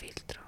filtro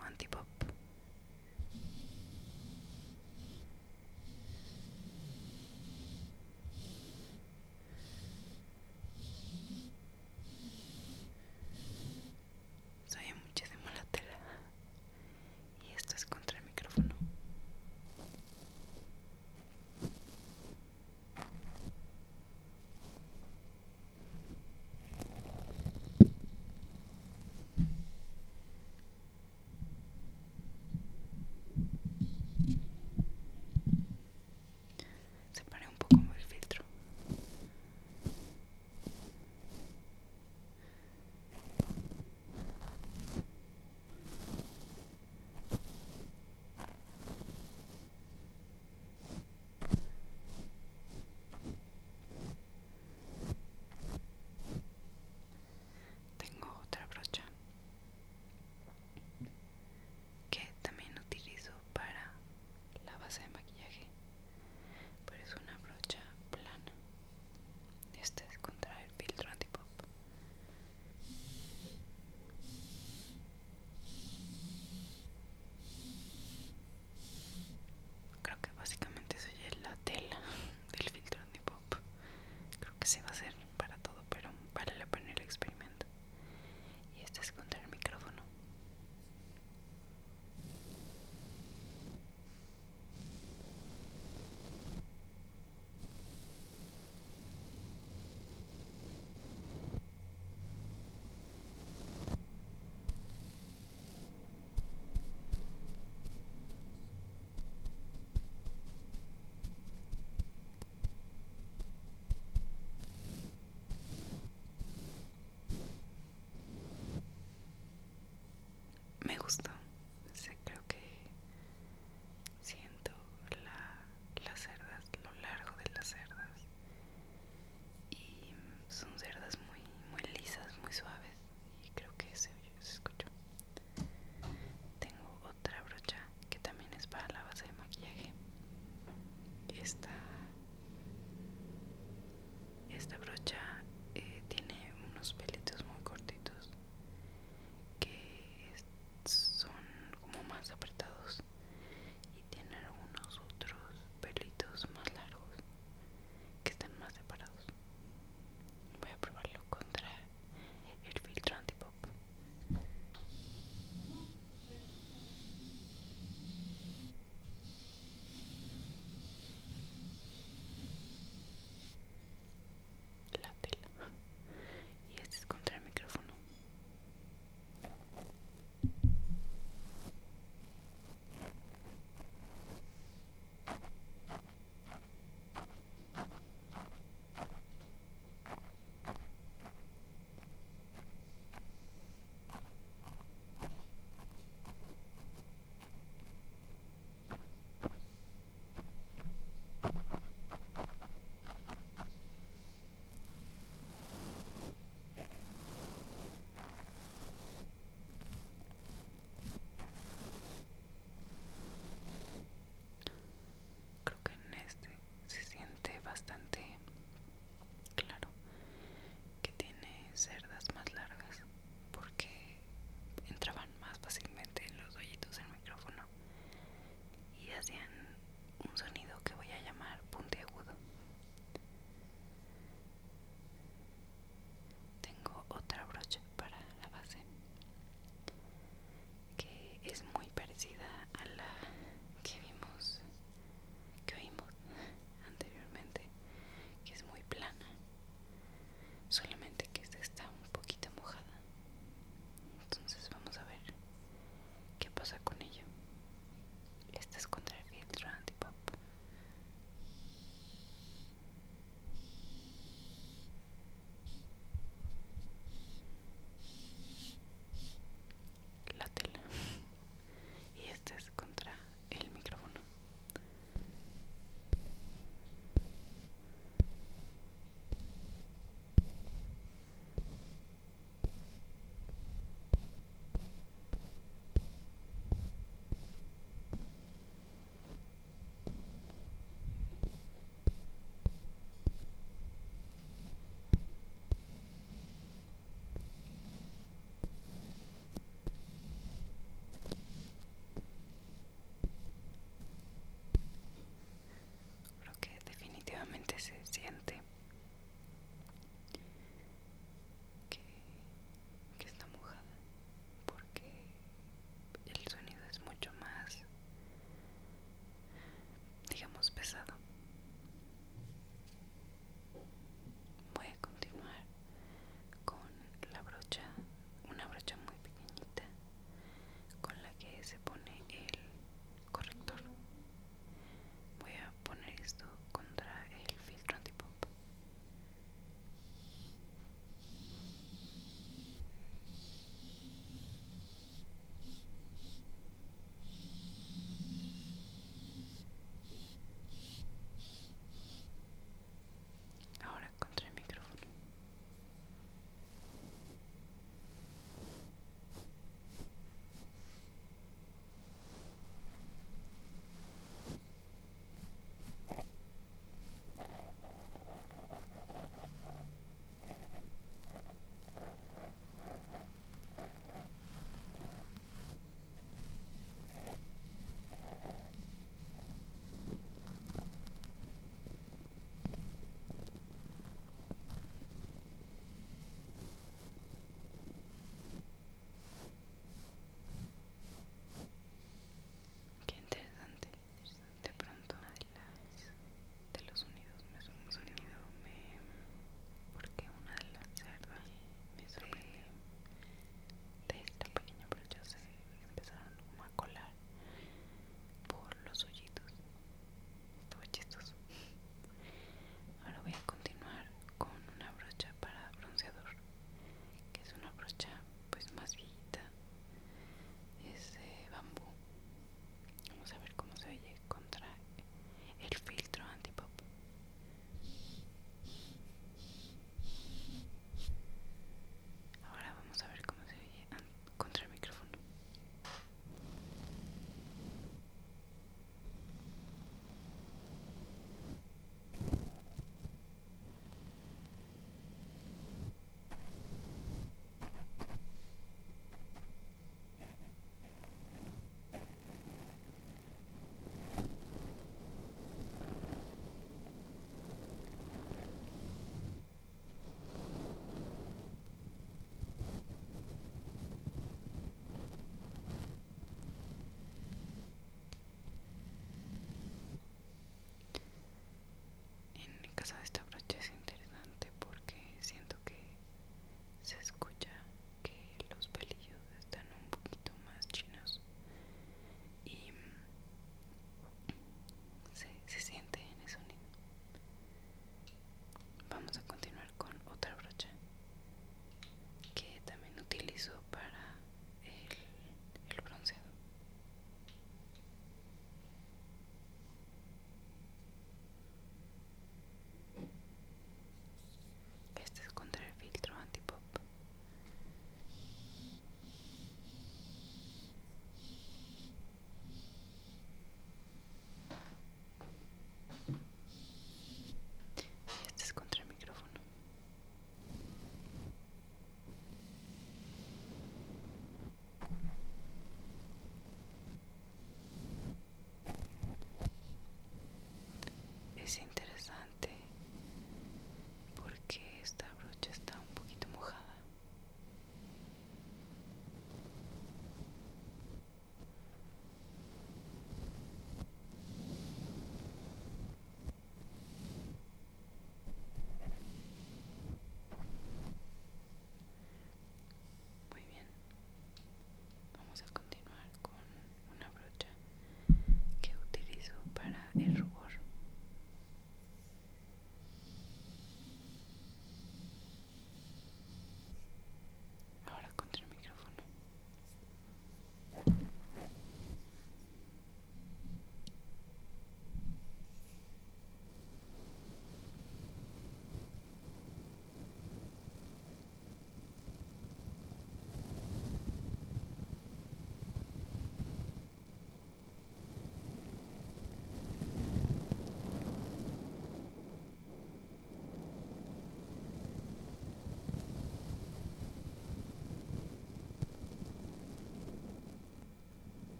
sente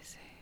is it?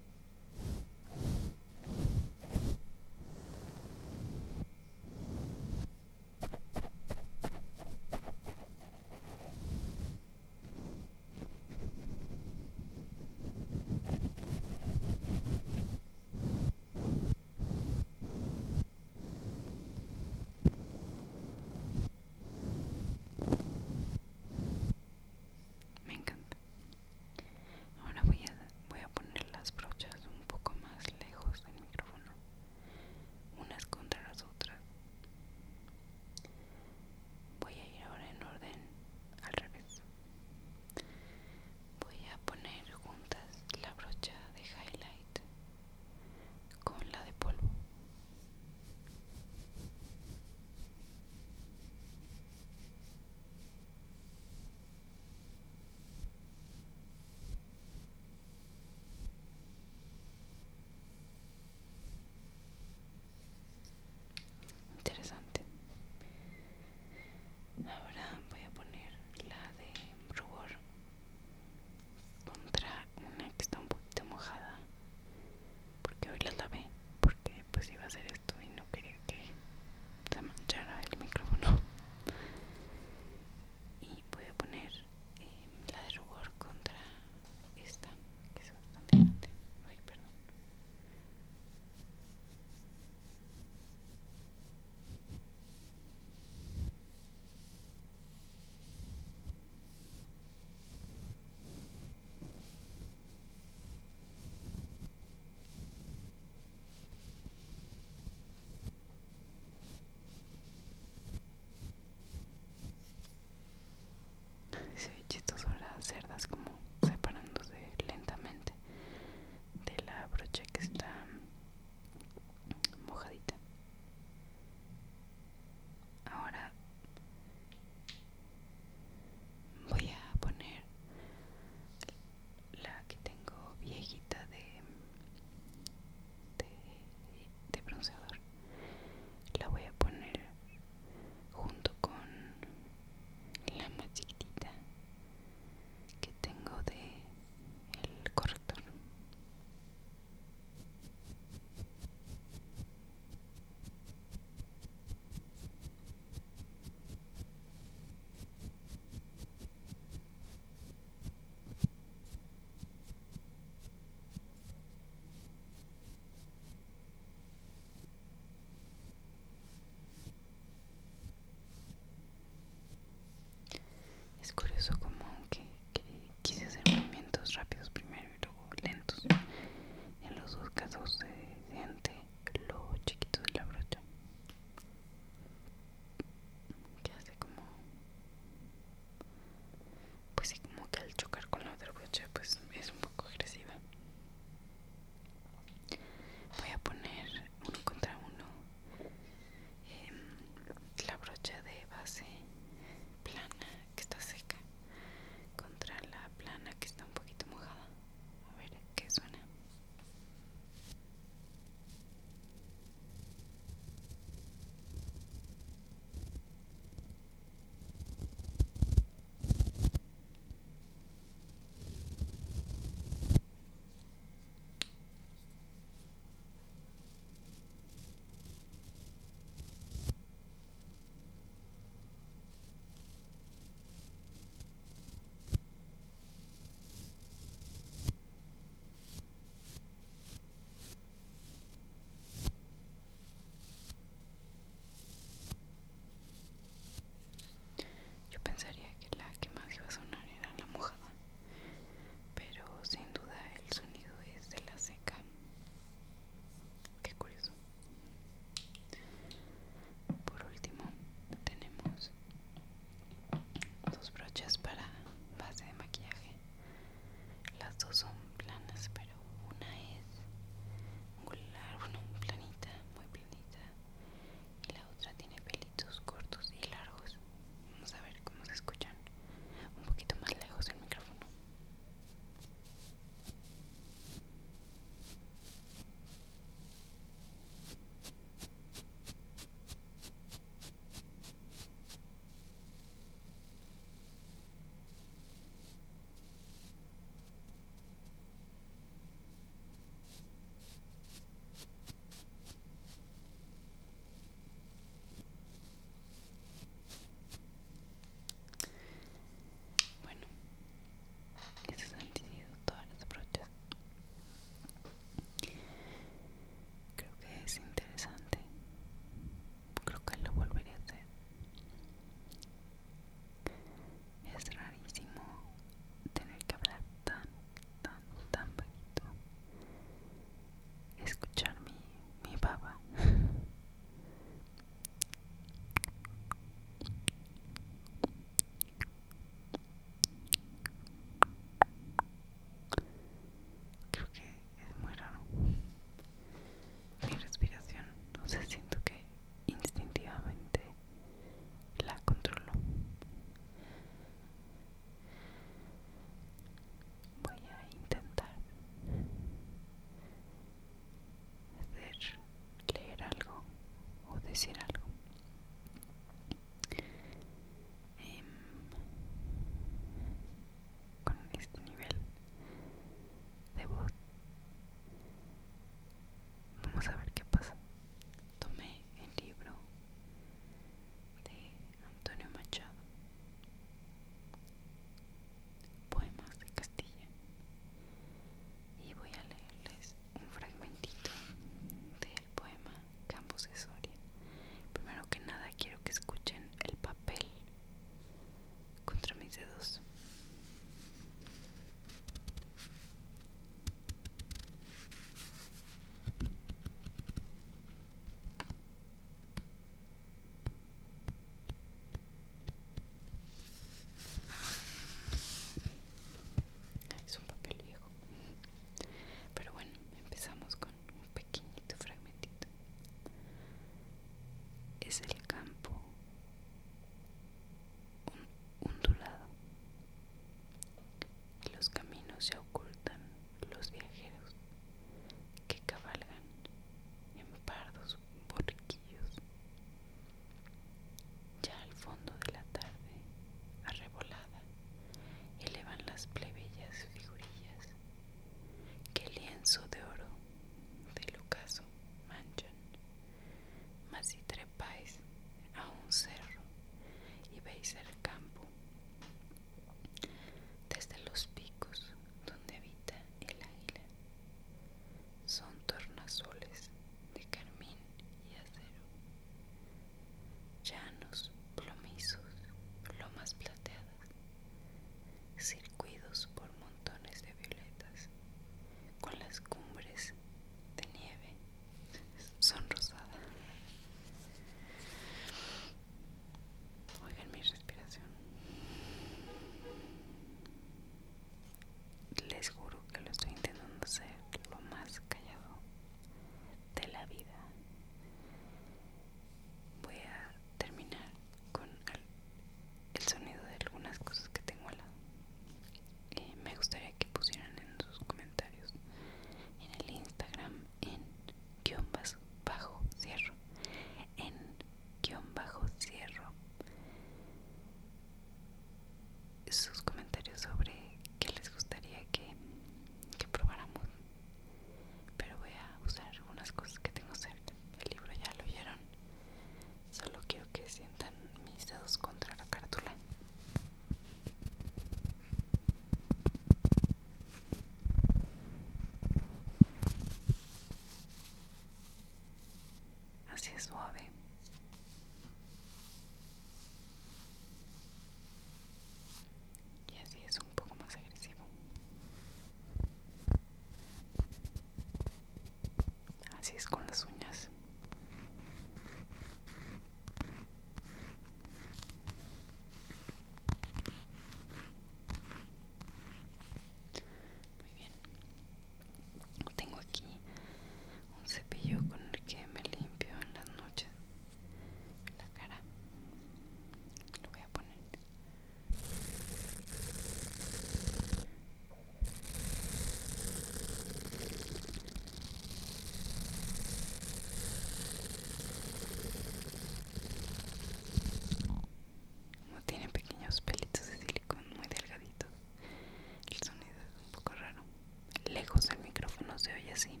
así.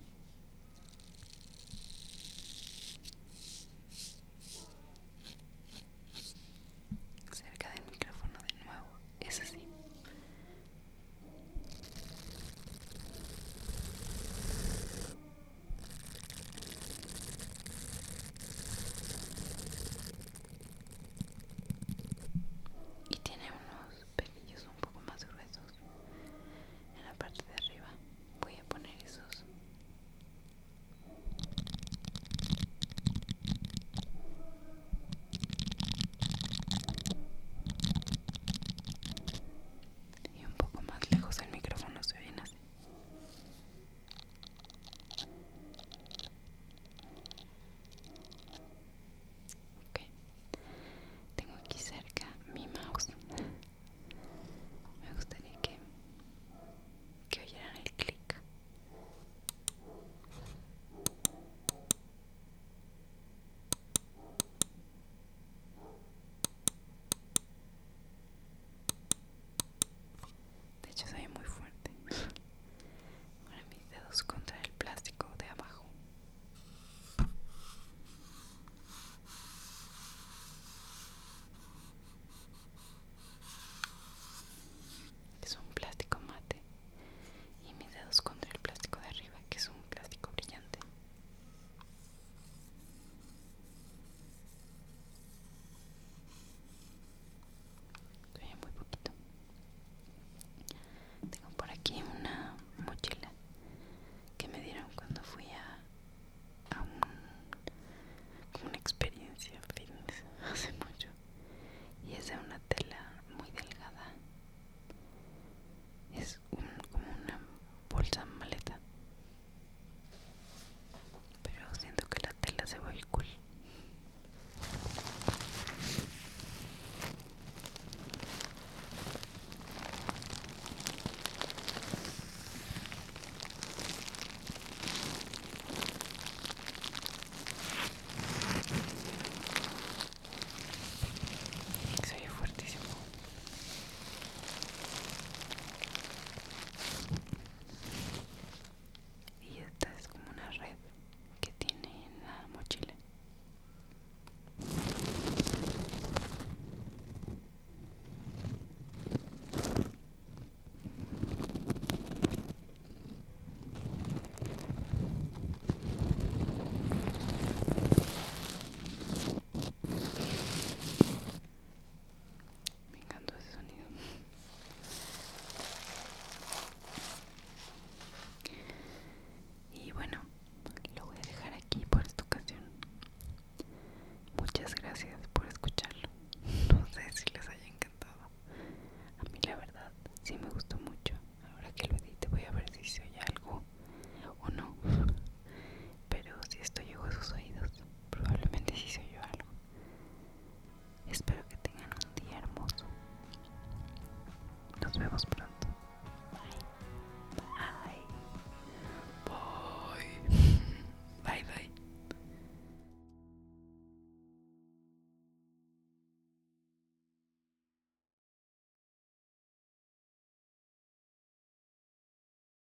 das wäre was.